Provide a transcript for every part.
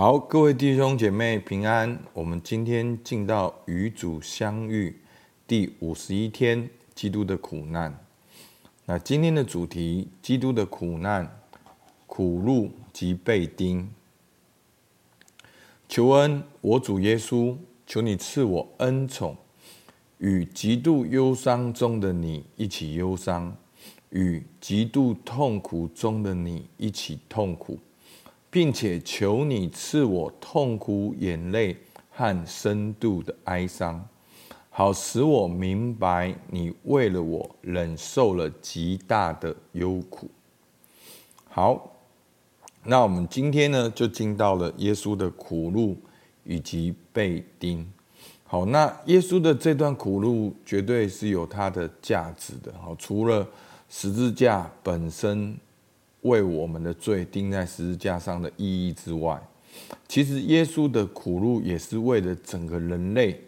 好，各位弟兄姐妹平安。我们今天进到与主相遇第五十一天，基督的苦难。那今天的主题：基督的苦难、苦路及被钉。求恩，我主耶稣，求你赐我恩宠，与极度忧伤中的你一起忧伤，与极度痛苦中的你一起痛苦。并且求你赐我痛苦、眼泪和深度的哀伤，好使我明白你为了我忍受了极大的忧苦。好，那我们今天呢，就进到了耶稣的苦路以及被钉。好，那耶稣的这段苦路绝对是有它的价值的。好，除了十字架本身。为我们的罪钉在十字架上的意义之外，其实耶稣的苦路也是为了整个人类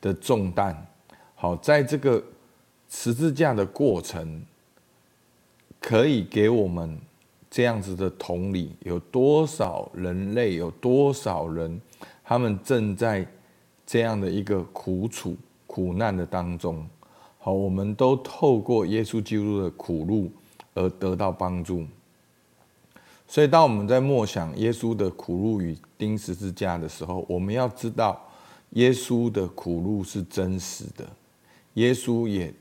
的重担。好，在这个十字架的过程，可以给我们这样子的同理：有多少人类，有多少人，他们正在这样的一个苦楚、苦难的当中。好，我们都透过耶稣基督的苦路而得到帮助。所以，当我们在默想耶稣的苦路与钉十字架的时候，我们要知道，耶稣的苦路是真实的。耶稣也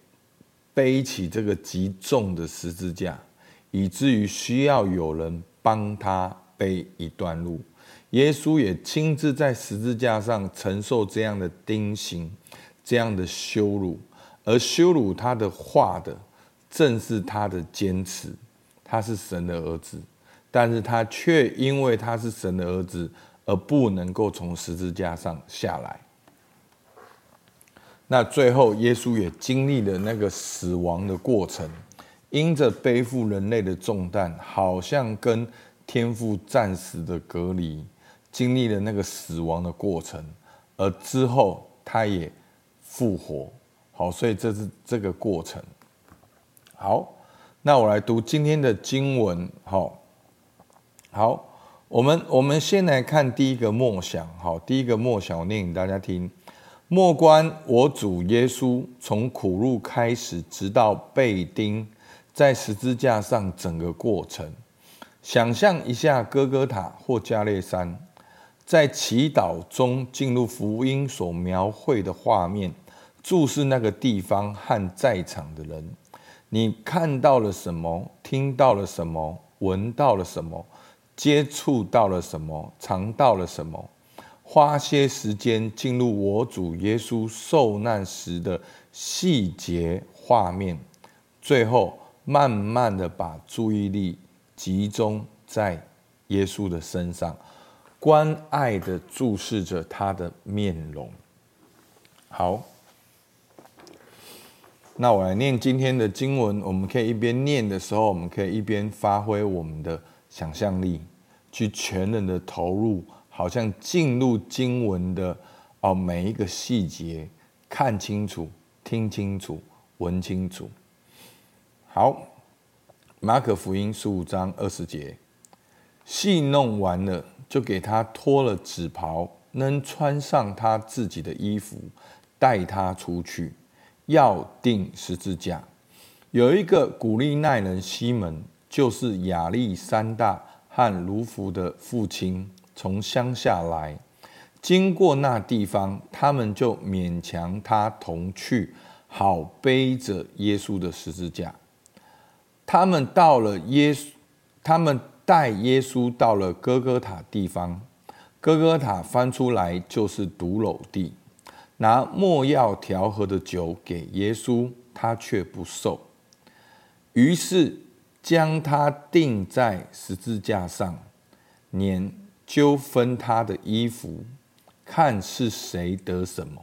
背起这个极重的十字架，以至于需要有人帮他背一段路。耶稣也亲自在十字架上承受这样的钉刑，这样的羞辱，而羞辱他的话的，正是他的坚持。他是神的儿子。但是他却因为他是神的儿子，而不能够从十字架上下来。那最后，耶稣也经历了那个死亡的过程，因着背负人类的重担，好像跟天父暂时的隔离，经历了那个死亡的过程，而之后他也复活。好，所以这是这个过程。好，那我来读今天的经文。好。好，我们我们先来看第一个默想。好，第一个默想，我念给大家听。默观我主耶稣从苦路开始，直到被钉在十字架上整个过程。想象一下哥哥塔或加略山，在祈祷中进入福音所描绘的画面，注视那个地方和在场的人。你看到了什么？听到了什么？闻到了什么？接触到了什么？尝到了什么？花些时间进入我主耶稣受难时的细节画面，最后慢慢的把注意力集中在耶稣的身上，关爱的注视着他的面容。好，那我来念今天的经文。我们可以一边念的时候，我们可以一边发挥我们的。想象力去全人的投入，好像进入经文的哦每一个细节，看清楚、听清楚、闻清楚。好，马可福音十五章二十节，戏弄完了，就给他脱了紫袍，能穿上他自己的衣服，带他出去，要钉十字架。有一个古利奈人西门。就是亚历山大和卢孚的父亲从乡下来，经过那地方，他们就勉强他同去，好背着耶稣的十字架。他们到了耶稣，他们带耶稣到了哥哥塔地方。哥哥塔翻出来就是髑髅地，拿莫药调和的酒给耶稣，他却不受。于是。将他钉在十字架上，年揪分他的衣服，看是谁得什么。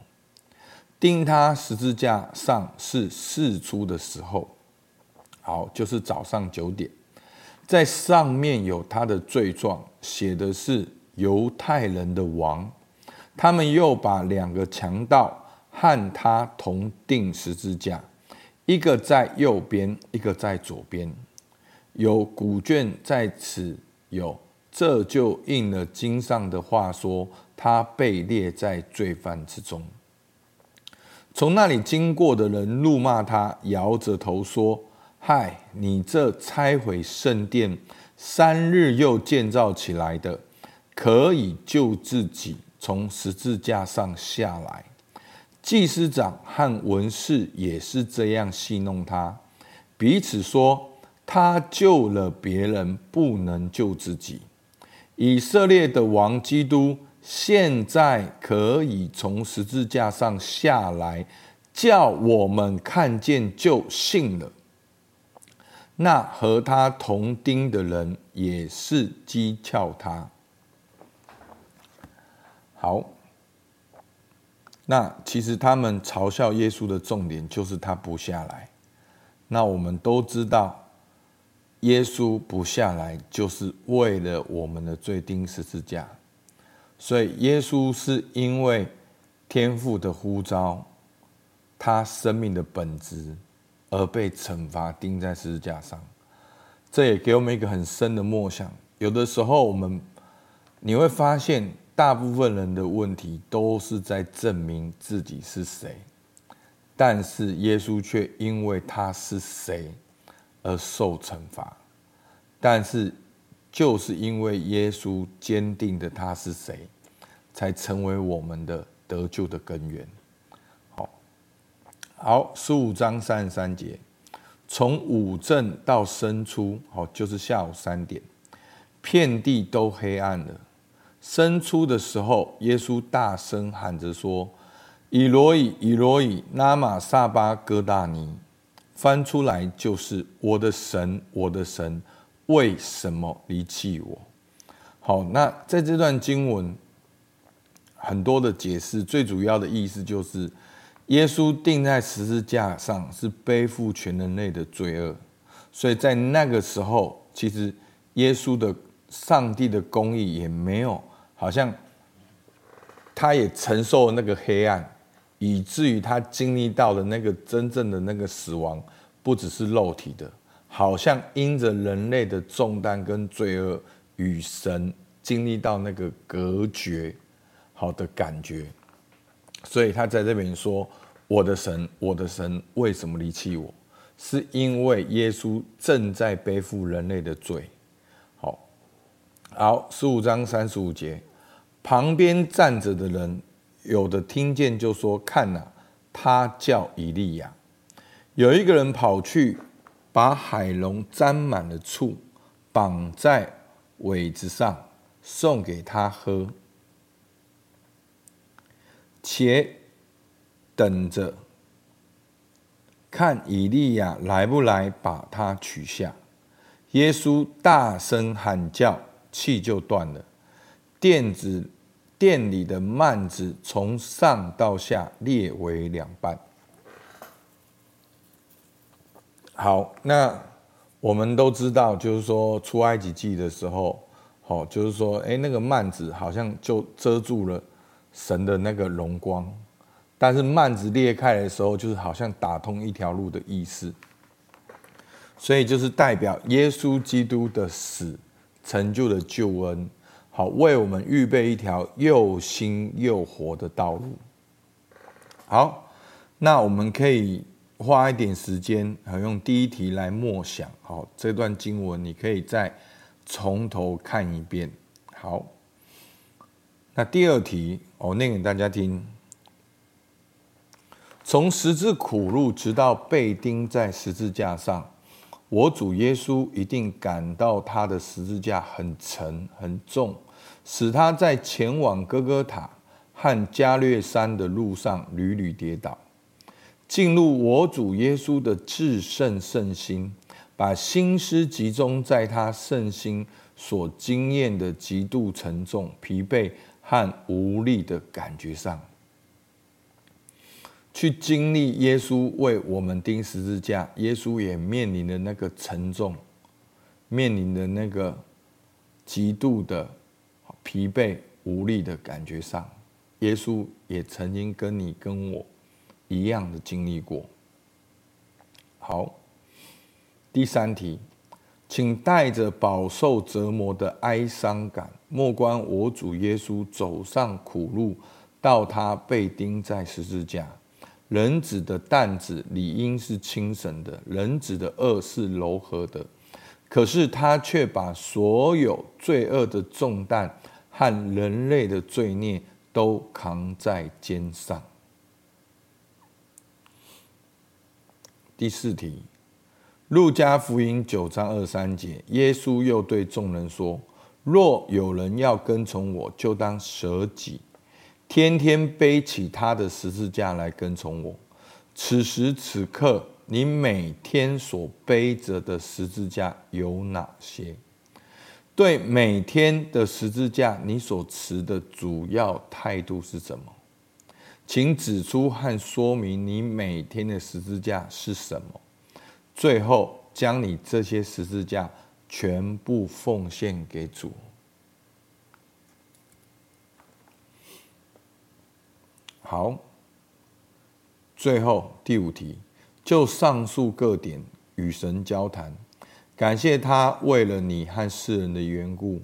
钉他十字架上是巳初的时候，好，就是早上九点，在上面有他的罪状，写的是犹太人的王。他们又把两个强盗和他同钉十字架，一个在右边，一个在左边。有古卷在此，有这就应了经上的话说，他被列在罪犯之中。从那里经过的人怒骂他，摇着头说：“嗨，你这拆毁圣殿，三日又建造起来的，可以救自己从十字架上下来。”祭司长和文士也是这样戏弄他，彼此说：“他救了别人，不能救自己。以色列的王基督。”现在可以从十字架上下来，叫我们看见就信了。那和他同钉的人也是讥诮他。好，那其实他们嘲笑耶稣的重点就是他不下来。那我们都知道，耶稣不下来就是为了我们的罪钉十字架。所以，耶稣是因为天父的呼召，他生命的本质而被惩罚钉在十字架上。这也给我们一个很深的默想。有的时候，我们你会发现，大部分人的问题都是在证明自己是谁，但是耶稣却因为他是谁而受惩罚。但是。就是因为耶稣坚定的他是谁，才成为我们的得救的根源。好，好，十五章三十三节，从午正到申初，好，就是下午三点，遍地都黑暗了。申初的时候，耶稣大声喊着说：“以罗以，以罗以，拉玛撒巴哥大尼。”翻出来就是：“我的神，我的神。”为什么离弃我？好，那在这段经文很多的解释，最主要的意思就是，耶稣钉在十字架上是背负全人类的罪恶，所以在那个时候，其实耶稣的上帝的公义也没有，好像他也承受那个黑暗，以至于他经历到的那个真正的那个死亡，不只是肉体的。好像因着人类的重担跟罪恶，与神经历到那个隔绝，好的感觉，所以他在这边说：“我的神，我的神，为什么离弃我？是因为耶稣正在背负人类的罪。”好，好，十五章三十五节，旁边站着的人有的听见就说：“看哪，他叫以利亚。”有一个人跑去。把海龙沾满了醋，绑在苇子上，送给他喝，且等着看以利亚来不来把他取下。耶稣大声喊叫，气就断了，垫子店里的幔子从上到下裂为两半。好，那我们都知道，就是说出埃及记的时候，好，就是说，哎，那个幔子好像就遮住了神的那个荣光，但是幔子裂开的时候，就是好像打通一条路的意思，所以就是代表耶稣基督的死成就了救恩，好，为我们预备一条又新又活的道路。好，那我们可以。花一点时间，用第一题来默想。好，这段经文你可以再从头看一遍。好，那第二题，我念给大家听。从十字苦路直到被钉在十字架上，我主耶稣一定感到他的十字架很沉很重，使他在前往哥哥塔和加略山的路上屡屡跌倒。进入我主耶稣的至圣圣心，把心思集中在他圣心所经验的极度沉重、疲惫和无力的感觉上，去经历耶稣为我们钉十字架，耶稣也面临的那个沉重，面临的那个极度的疲惫无力的感觉上，耶稣也曾经跟你跟我。一样的经历过。好，第三题，请带着饱受折磨的哀伤感，莫观我主耶稣走上苦路，到他被钉在十字架。人子的担子理应是轻省的，人子的轭是柔和的，可是他却把所有罪恶的重担和人类的罪孽都扛在肩上。第四题。路加福音九章二三节，耶稣又对众人说：“若有人要跟从我，就当舍己，天天背起他的十字架来跟从我。此时此刻，你每天所背着的十字架有哪些？对每天的十字架，你所持的主要态度是什么？请指出和说明你每天的十字架是什么。”最后，将你这些十字架全部奉献给主。好，最后第五题，就上述各点与神交谈，感谢他为了你和世人的缘故，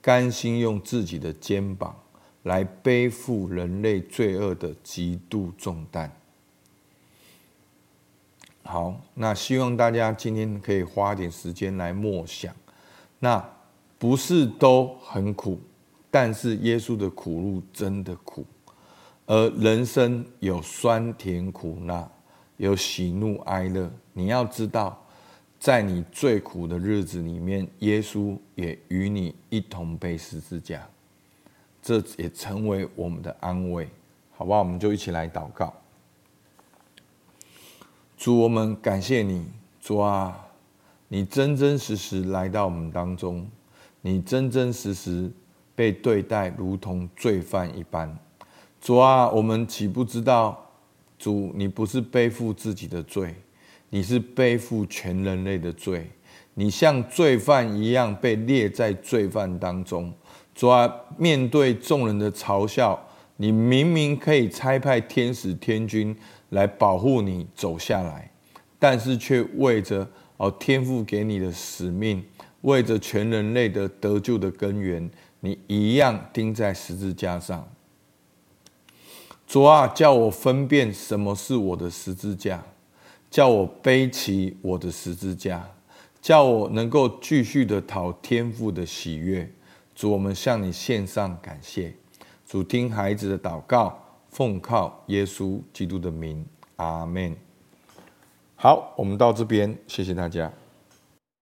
甘心用自己的肩膀来背负人类罪恶的极度重担。好，那希望大家今天可以花点时间来默想。那不是都很苦，但是耶稣的苦路真的苦。而人生有酸甜苦辣，有喜怒哀乐。你要知道，在你最苦的日子里面，耶稣也与你一同背十字架，这也成为我们的安慰，好不好？我们就一起来祷告。主，我们感谢你，主啊，你真真实实来到我们当中，你真真实实被对待如同罪犯一般。主啊，我们岂不知道，主你不是背负自己的罪，你是背负全人类的罪，你像罪犯一样被列在罪犯当中。主啊，面对众人的嘲笑，你明明可以差派天使天军。来保护你走下来，但是却为着哦天父给你的使命，为着全人类的得救的根源，你一样钉在十字架上。主啊，叫我分辨什么是我的十字架，叫我背起我的十字架，叫我能够继续的讨天父的喜悦。主，我们向你献上感谢。主，听孩子的祷告。奉靠耶稣基督的名，阿门。好，我们到这边，谢谢大家。